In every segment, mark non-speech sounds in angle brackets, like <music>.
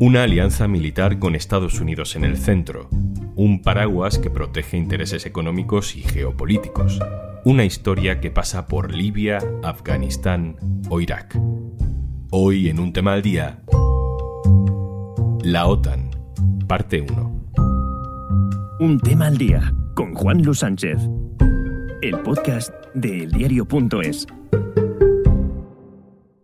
Una alianza militar con Estados Unidos en el centro, un paraguas que protege intereses económicos y geopolíticos, una historia que pasa por Libia, Afganistán o Irak. Hoy en un tema al día, la OTAN, parte 1. Un tema al día con Juan Luis Sánchez, el podcast de eldiario.es.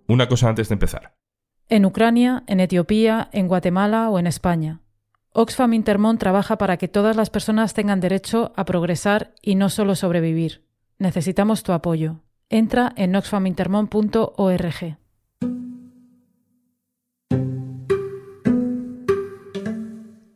Una cosa antes de empezar. En Ucrania, en Etiopía, en Guatemala o en España. Oxfam Intermón trabaja para que todas las personas tengan derecho a progresar y no solo sobrevivir. Necesitamos tu apoyo. Entra en oxfamintermon.org.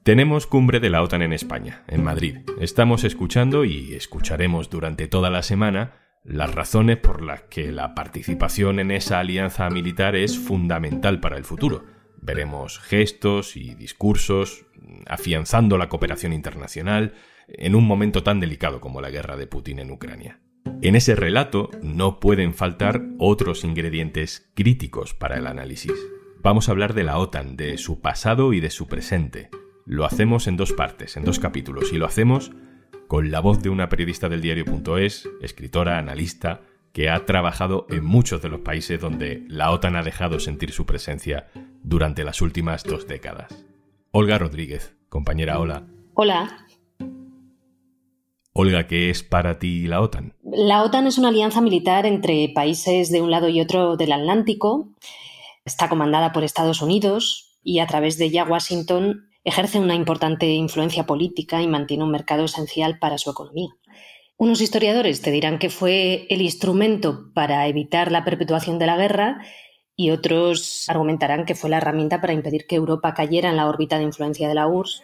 Tenemos cumbre de la OTAN en España, en Madrid. Estamos escuchando y escucharemos durante toda la semana las razones por las que la participación en esa alianza militar es fundamental para el futuro. Veremos gestos y discursos afianzando la cooperación internacional en un momento tan delicado como la guerra de Putin en Ucrania. En ese relato no pueden faltar otros ingredientes críticos para el análisis. Vamos a hablar de la OTAN, de su pasado y de su presente, lo hacemos en dos partes, en dos capítulos, y lo hacemos con la voz de una periodista del diario.es, escritora, analista, que ha trabajado en muchos de los países donde la OTAN ha dejado sentir su presencia durante las últimas dos décadas. Olga Rodríguez, compañera, hola. Hola. Olga, ¿qué es para ti la OTAN? La OTAN es una alianza militar entre países de un lado y otro del Atlántico. Está comandada por Estados Unidos y a través de ella Washington ejerce una importante influencia política y mantiene un mercado esencial para su economía. Unos historiadores te dirán que fue el instrumento para evitar la perpetuación de la guerra y otros argumentarán que fue la herramienta para impedir que Europa cayera en la órbita de influencia de la URSS.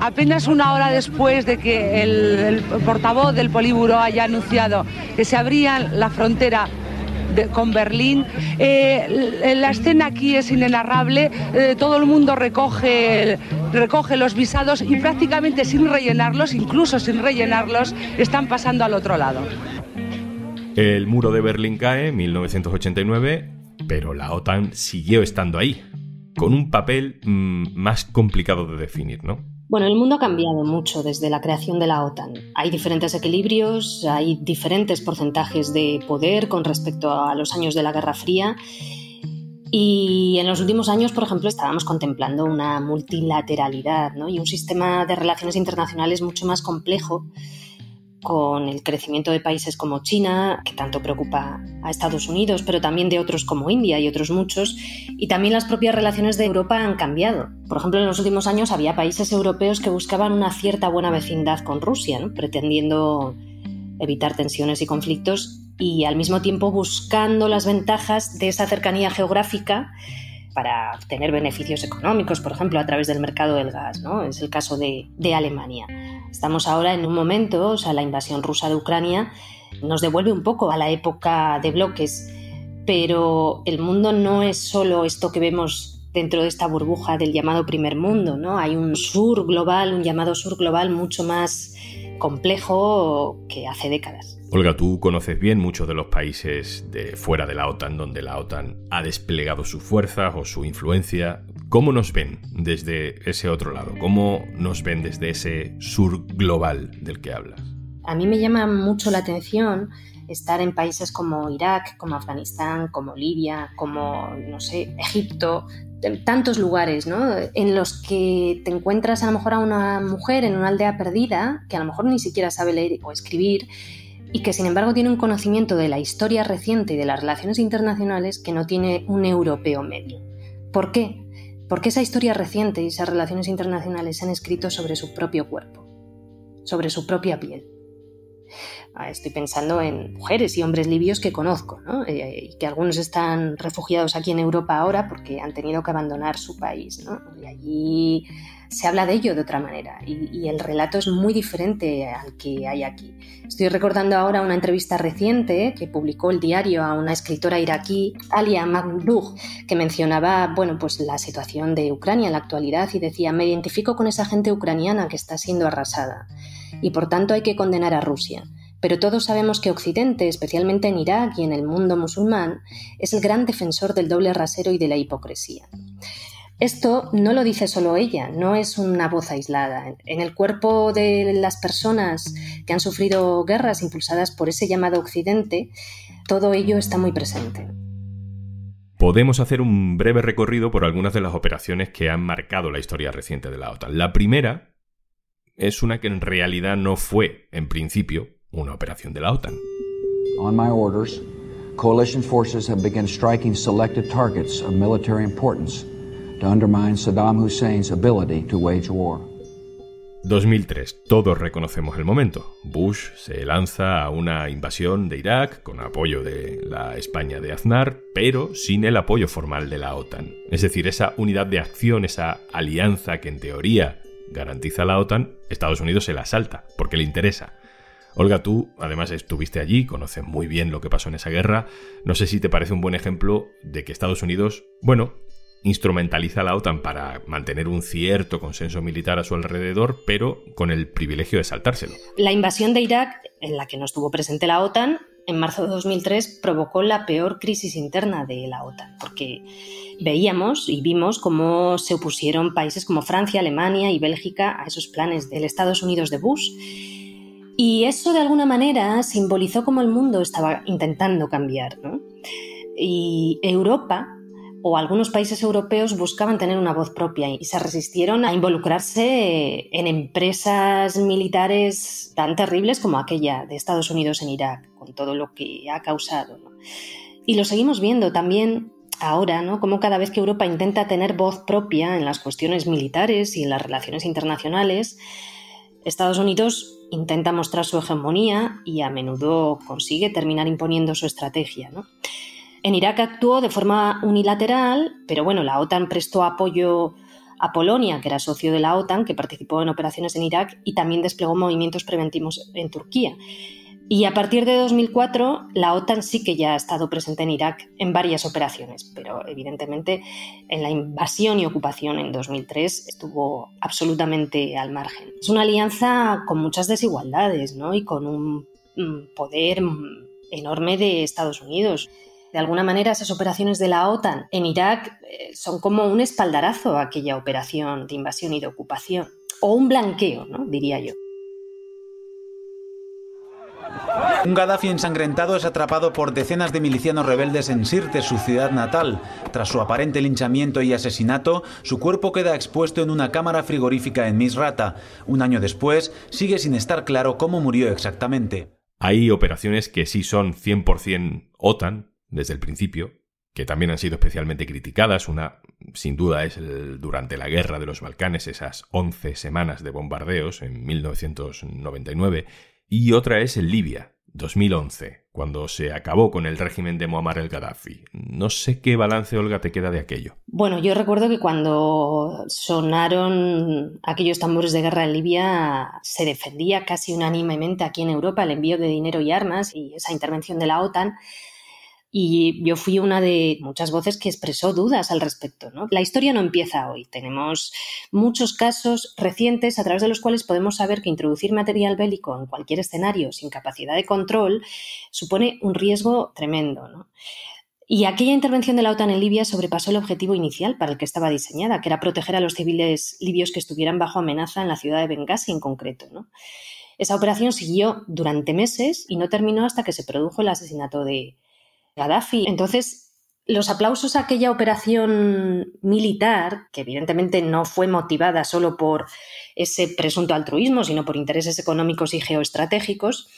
Apenas una hora después de que el, portavoz del Políburo haya anunciado que se abría la frontera con Berlín. Eh, la escena aquí es inenarrable, eh, todo el mundo recoge, recoge los visados y prácticamente sin rellenarlos, incluso sin rellenarlos, están pasando al otro lado. El muro de Berlín cae en 1989, pero la OTAN siguió estando ahí, con un papel mm, más complicado de definir, ¿no? Bueno, el mundo ha cambiado mucho desde la creación de la OTAN. Hay diferentes equilibrios, hay diferentes porcentajes de poder con respecto a los años de la Guerra Fría. Y en los últimos años, por ejemplo, estábamos contemplando una multilateralidad y un sistema de relaciones internacionales mucho más complejo con el crecimiento de países como China, que tanto preocupa a Estados Unidos, pero también de otros como India y otros muchos, y también las propias relaciones de Europa han cambiado. Por ejemplo, en los últimos años había países europeos que buscaban una cierta buena vecindad con Rusia, pretendiendo evitar tensiones y conflictos y al mismo tiempo buscando las ventajas de esa cercanía geográfica para obtener beneficios económicos, por ejemplo, a través del mercado del gas. ¿no? Es el caso de, de Alemania. Estamos ahora en un momento, o sea, la invasión rusa de Ucrania nos devuelve un poco a la época de bloques, pero el mundo no es solo esto que vemos dentro de esta burbuja del llamado primer mundo, ¿no? Hay un sur global, un llamado sur global mucho más complejo que hace décadas. Olga, tú conoces bien muchos de los países de fuera de la OTAN donde la OTAN ha desplegado su fuerza o su influencia. ¿Cómo nos ven desde ese otro lado? ¿Cómo nos ven desde ese sur global del que hablas? A mí me llama mucho la atención estar en países como Irak, como Afganistán, como Libia, como, no sé, Egipto, tantos lugares, ¿no? En los que te encuentras a lo mejor a una mujer en una aldea perdida que a lo mejor ni siquiera sabe leer o escribir y que sin embargo tiene un conocimiento de la historia reciente y de las relaciones internacionales que no tiene un europeo medio. ¿Por qué? Porque esa historia reciente y esas relaciones internacionales se han escrito sobre su propio cuerpo, sobre su propia piel. Ah, estoy pensando en mujeres y hombres libios que conozco, ¿no? Eh, y que algunos están refugiados aquí en Europa ahora porque han tenido que abandonar su país. ¿no? Y allí se habla de ello de otra manera y, el relato es muy diferente al que hay aquí. Estoy recordando ahora una entrevista reciente que publicó el diario a una escritora iraquí, Alia Magdouh, que mencionaba bueno, pues la situación de Ucrania en la actualidad y decía, me identifico con esa gente ucraniana que está siendo arrasada y por tanto hay que condenar a Rusia. Pero todos sabemos que Occidente, especialmente en Irak y en el mundo musulmán, es el gran defensor del doble rasero y de la hipocresía. Esto no lo dice solo ella, no es una voz aislada. En el cuerpo de las personas que han sufrido guerras impulsadas por ese llamado Occidente, todo ello está muy presente. Podemos hacer un breve recorrido por algunas de las operaciones que han marcado la historia reciente de la OTAN. La primera es una que en realidad no fue, en principio, una operación de la OTAN. On my orders, coalition forces have begun striking selected targets of military importance to undermine Saddam Hussein's ability to wage war. 2003. Todos reconocemos el momento. Bush se lanza a una invasión de Irak con apoyo de la España de Aznar, pero sin el apoyo formal de la OTAN. Es decir, esa unidad de acción, esa alianza que en teoría garantiza la OTAN, Estados Unidos se la salta, porque le interesa. Olga, tú además estuviste allí, conoces muy bien lo que pasó en esa guerra. No sé si te parece un buen ejemplo de que Estados Unidos, bueno, instrumentaliza la OTAN para mantener un cierto consenso militar a su alrededor, pero con el privilegio de saltárselo. La invasión de Irak, en la que no estuvo presente la OTAN, en marzo de 2003 provocó la peor crisis interna de la OTAN, porque veíamos y vimos cómo se opusieron países como Francia, Alemania y Bélgica a esos planes del Estados Unidos de Bush. Y eso de alguna manera simbolizó cómo el mundo estaba intentando cambiar. Y Europa o algunos países europeos buscaban tener una voz propia y se resistieron a involucrarse en empresas militares tan terribles como aquella de Estados Unidos en Irak, con todo lo que ha causado. Y lo seguimos viendo también ahora, ¿no? Como cada vez que Europa intenta tener voz propia en las cuestiones militares y en las relaciones internacionales, Estados Unidos intenta mostrar su hegemonía y a menudo consigue terminar imponiendo su estrategia. ¿no? En Irak actuó de forma unilateral, pero bueno, la OTAN prestó apoyo a Polonia, que era socio de la OTAN, que participó en operaciones en Irak y también desplegó movimientos preventivos en Turquía. Y a partir de 2004, la OTAN sí que ya ha estado presente en Irak en varias operaciones, pero evidentemente en la invasión y ocupación en 2003 estuvo absolutamente al margen. Es una alianza con muchas desigualdades ¿no? y con un poder enorme de Estados Unidos. De alguna manera, esas operaciones de la OTAN en Irak eh, son como un espaldarazo a aquella operación de invasión y de ocupación, o un blanqueo, ¿no? diría yo. Un Gaddafi ensangrentado es atrapado por decenas de milicianos rebeldes en Sirte, su ciudad natal. Tras su aparente linchamiento y asesinato, su cuerpo queda expuesto en una cámara frigorífica en Misrata. Un año después, sigue sin estar claro cómo murió exactamente. Hay operaciones que sí son 100% OTAN, desde el principio, que también han sido especialmente criticadas. Una, sin duda, es durante la Guerra de los Balcanes, esas 11 semanas de bombardeos en 1999, y otra es en Libia, 2011, cuando se acabó con el régimen de Muammar el Gaddafi. No sé qué balance, Olga, te queda de aquello. Bueno, yo recuerdo que cuando sonaron aquellos tambores de guerra en Libia, se defendía casi unánimemente aquí en Europa el envío de dinero y armas y esa intervención de la OTAN y yo fui una de muchas voces que expresó dudas al respecto. ¿no? La historia no empieza hoy. Tenemos muchos casos recientes a través de los cuales podemos saber que introducir material bélico en cualquier escenario sin capacidad de control supone un riesgo tremendo. ¿no? Y aquella intervención de la OTAN en Libia sobrepasó el objetivo inicial para el que estaba diseñada, que era proteger a los civiles libios que estuvieran bajo amenaza en la ciudad de Benghazi en concreto. ¿no? Esa operación siguió durante meses y no terminó hasta que se produjo el asesinato de, Gaddafi. Entonces, los aplausos a aquella operación militar, que evidentemente no fue motivada solo por ese presunto altruismo, sino por intereses económicos y geoestratégicos,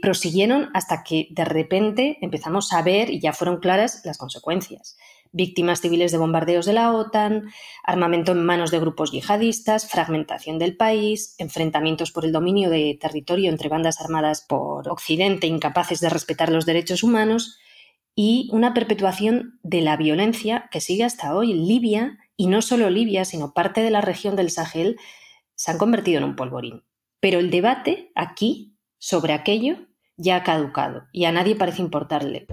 prosiguieron hasta que de repente empezamos a ver, y ya fueron claras, las consecuencias. Víctimas civiles de bombardeos de la OTAN, armamento en manos de grupos yihadistas, fragmentación del país, enfrentamientos por el dominio de territorio entre bandas armadas por Occidente incapaces de respetar los derechos humanos y una perpetuación de la violencia que sigue hasta hoy. Libia, y no solo Libia, sino parte de la región del Sahel, se han convertido en un polvorín. Pero el debate aquí sobre aquello ya ha caducado y a nadie parece importarle.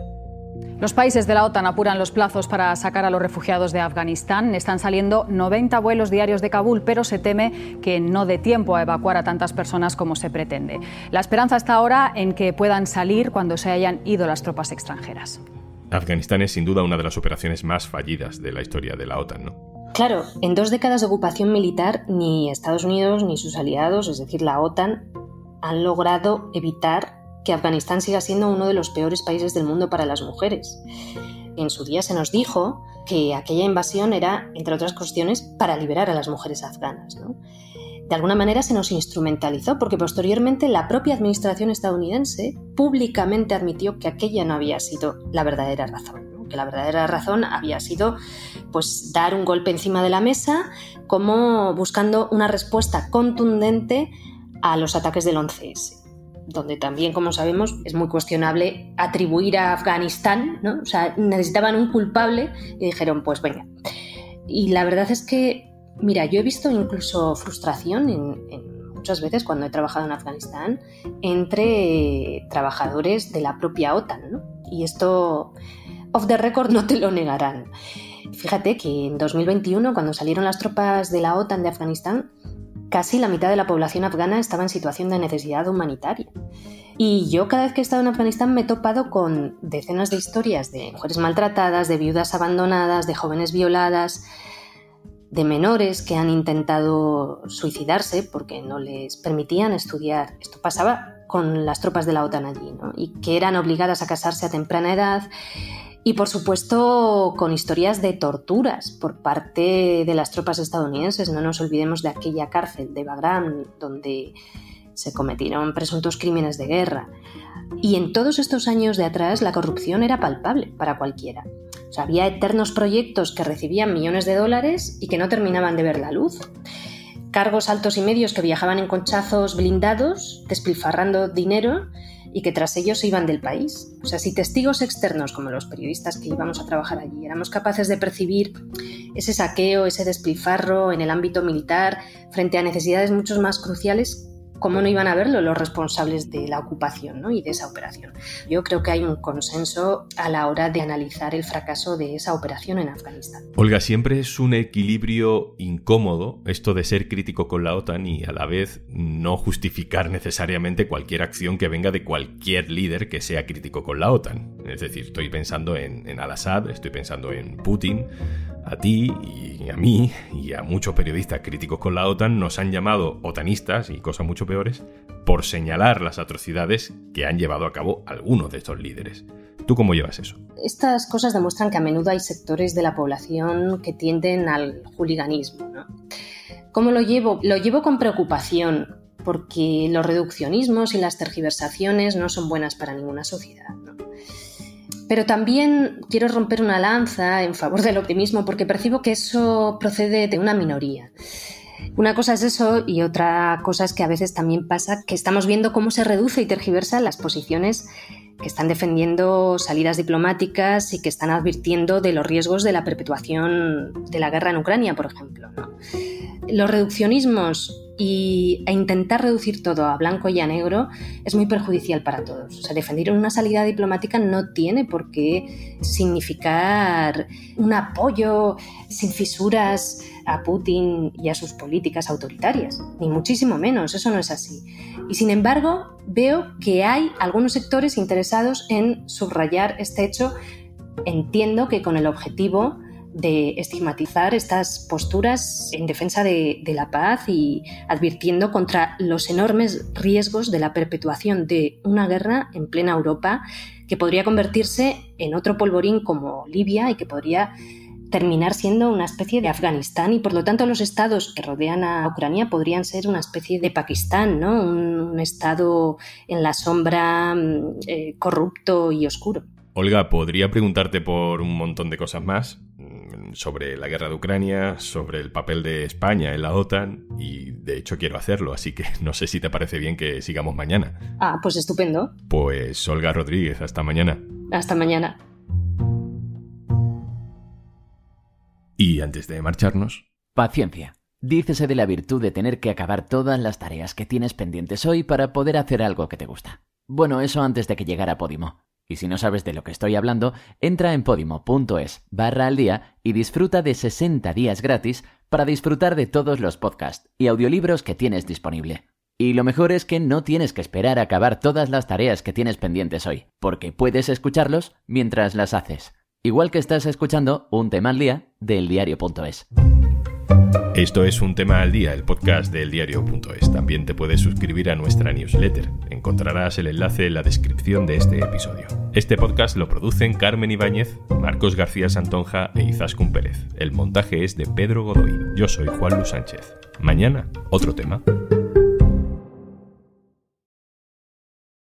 Los países de la OTAN apuran los plazos para sacar a los refugiados de Afganistán. Están saliendo 90 vuelos diarios de Kabul, pero se teme que no dé tiempo a evacuar a tantas personas como se pretende. La esperanza está ahora en que puedan salir cuando se hayan ido las tropas extranjeras. Afganistán es sin duda una de las operaciones más fallidas de la historia de la OTAN, ¿no? Claro, en dos décadas de ocupación militar, ni Estados Unidos ni sus aliados, es decir, la OTAN, han logrado evitar que Afganistán siga siendo uno de los peores países del mundo para las mujeres. En su día se nos dijo que aquella invasión era, entre otras cuestiones, para liberar a las mujeres afganas. De alguna manera se nos instrumentalizó porque posteriormente la propia administración estadounidense públicamente admitió que aquella no había sido la verdadera razón, que la verdadera razón había sido pues dar un golpe encima de la mesa como buscando una respuesta contundente a los ataques del 11S donde también, como sabemos, es muy cuestionable atribuir a Afganistán, ¿no? O sea, necesitaban un culpable y dijeron, pues venga. Y la verdad es que, mira, yo he visto incluso frustración en, muchas veces cuando he trabajado en Afganistán entre trabajadores de la propia OTAN. Y esto, off the record, no te lo negarán. Fíjate que en 2021, cuando salieron las tropas de la OTAN de Afganistán, casi la mitad de la población afgana estaba en situación de necesidad humanitaria. Y yo cada vez que he estado en Afganistán me he topado con decenas de historias de mujeres maltratadas, de viudas abandonadas, de jóvenes violadas, de menores que han intentado suicidarse porque no les permitían estudiar. Esto pasaba con las tropas de la OTAN allí, ¿no? y que eran obligadas a casarse a temprana edad y por supuesto con historias de torturas por parte de las tropas estadounidenses. No nos olvidemos de aquella cárcel de Bagram donde se cometieron presuntos crímenes de guerra. Y en todos estos años de atrás la corrupción era palpable para cualquiera. O había eternos proyectos que recibían millones de dólares y que no terminaban de ver la luz. Cargos altos y medios que viajaban en conchazos blindados, despilfarrando dinero y que tras ellos se iban del país. O sea, si testigos externos, como los periodistas que íbamos a trabajar allí, éramos capaces de percibir ese saqueo, ese despilfarro en el ámbito militar frente a necesidades mucho más cruciales, ¿cómo no iban a verlo los responsables de la ocupación ¿no? y de esa operación? Yo creo que hay un consenso a la hora de analizar el fracaso de esa operación en Afganistán. Olga, siempre es un equilibrio incómodo esto de ser crítico con la OTAN y a la vez no justificar necesariamente cualquier acción que venga de cualquier líder que sea crítico con la OTAN. Es decir, estoy pensando en, en Al-Assad, estoy pensando en Putin, a ti y a mí y a muchos periodistas críticos con la OTAN nos han llamado otanistas y cosas mucho peores por señalar las atrocidades que han llevado a cabo algunos de estos líderes. ¿Tú cómo llevas eso? Estas cosas demuestran que a menudo hay sectores de la población que tienden al juliganismo. ¿Cómo lo llevo? Lo llevo con preocupación, porque los reduccionismos y las tergiversaciones no son buenas para ninguna sociedad. Pero también quiero romper una lanza en favor del optimismo porque percibo que eso procede de una minoría. Una cosa es eso y otra cosa es que a veces también pasa que estamos viendo cómo se reduce y tergiversa las posiciones que están defendiendo salidas diplomáticas y que están advirtiendo de los riesgos de la perpetuación de la guerra en Ucrania, por ejemplo. Los reduccionismos y, e intentar reducir todo a blanco y a negro es muy perjudicial para todos. O sea, defender una salida diplomática no tiene por qué significar un apoyo sin fisuras a Putin y a sus políticas autoritarias, ni muchísimo menos, eso no es así. Y sin embargo, veo que hay algunos sectores interesados en subrayar este hecho. Entiendo que con el objetivo de estigmatizar estas posturas en defensa de, la paz y advirtiendo contra los enormes riesgos de la perpetuación de una guerra en plena Europa que podría convertirse en otro polvorín como Libia y que podría terminar siendo una especie de Afganistán y por lo tanto los estados que rodean a Ucrania podrían ser una especie de Pakistán, ¿no? un, estado en la sombra mm, eh, corrupto y oscuro. Olga, podría preguntarte por un montón de cosas más, sobre la guerra de Ucrania, sobre el papel de España en la OTAN y de hecho quiero hacerlo, así que <laughs> no sé si te parece bien que sigamos mañana. Ah, pues estupendo. Pues Olga Rodríguez, hasta mañana. Hasta mañana. Y antes de marcharnos... Paciencia. Dícese de la virtud de tener que acabar todas las tareas que tienes pendientes hoy para poder hacer algo que te gusta. Bueno, eso antes de que llegara Podimo. Y si no sabes de lo que estoy hablando, entra en podimo.es barra al día y disfruta de 60 días gratis para disfrutar de todos los podcasts y audiolibros que tienes disponible. Y lo mejor es que no tienes que esperar a acabar todas las tareas que tienes pendientes hoy, porque puedes escucharlos mientras las haces. Igual que estás escuchando un tema al día del diario.es. Esto es un tema al día, el podcast del diario.es. También te puedes suscribir a nuestra newsletter. Encontrarás el enlace en la descripción de este episodio. Este podcast lo producen Carmen Ibáñez, Marcos García Santonja e Izaskun Pérez. El montaje es de Pedro Godoy. Yo soy Juan Luis Sánchez. Mañana, otro tema.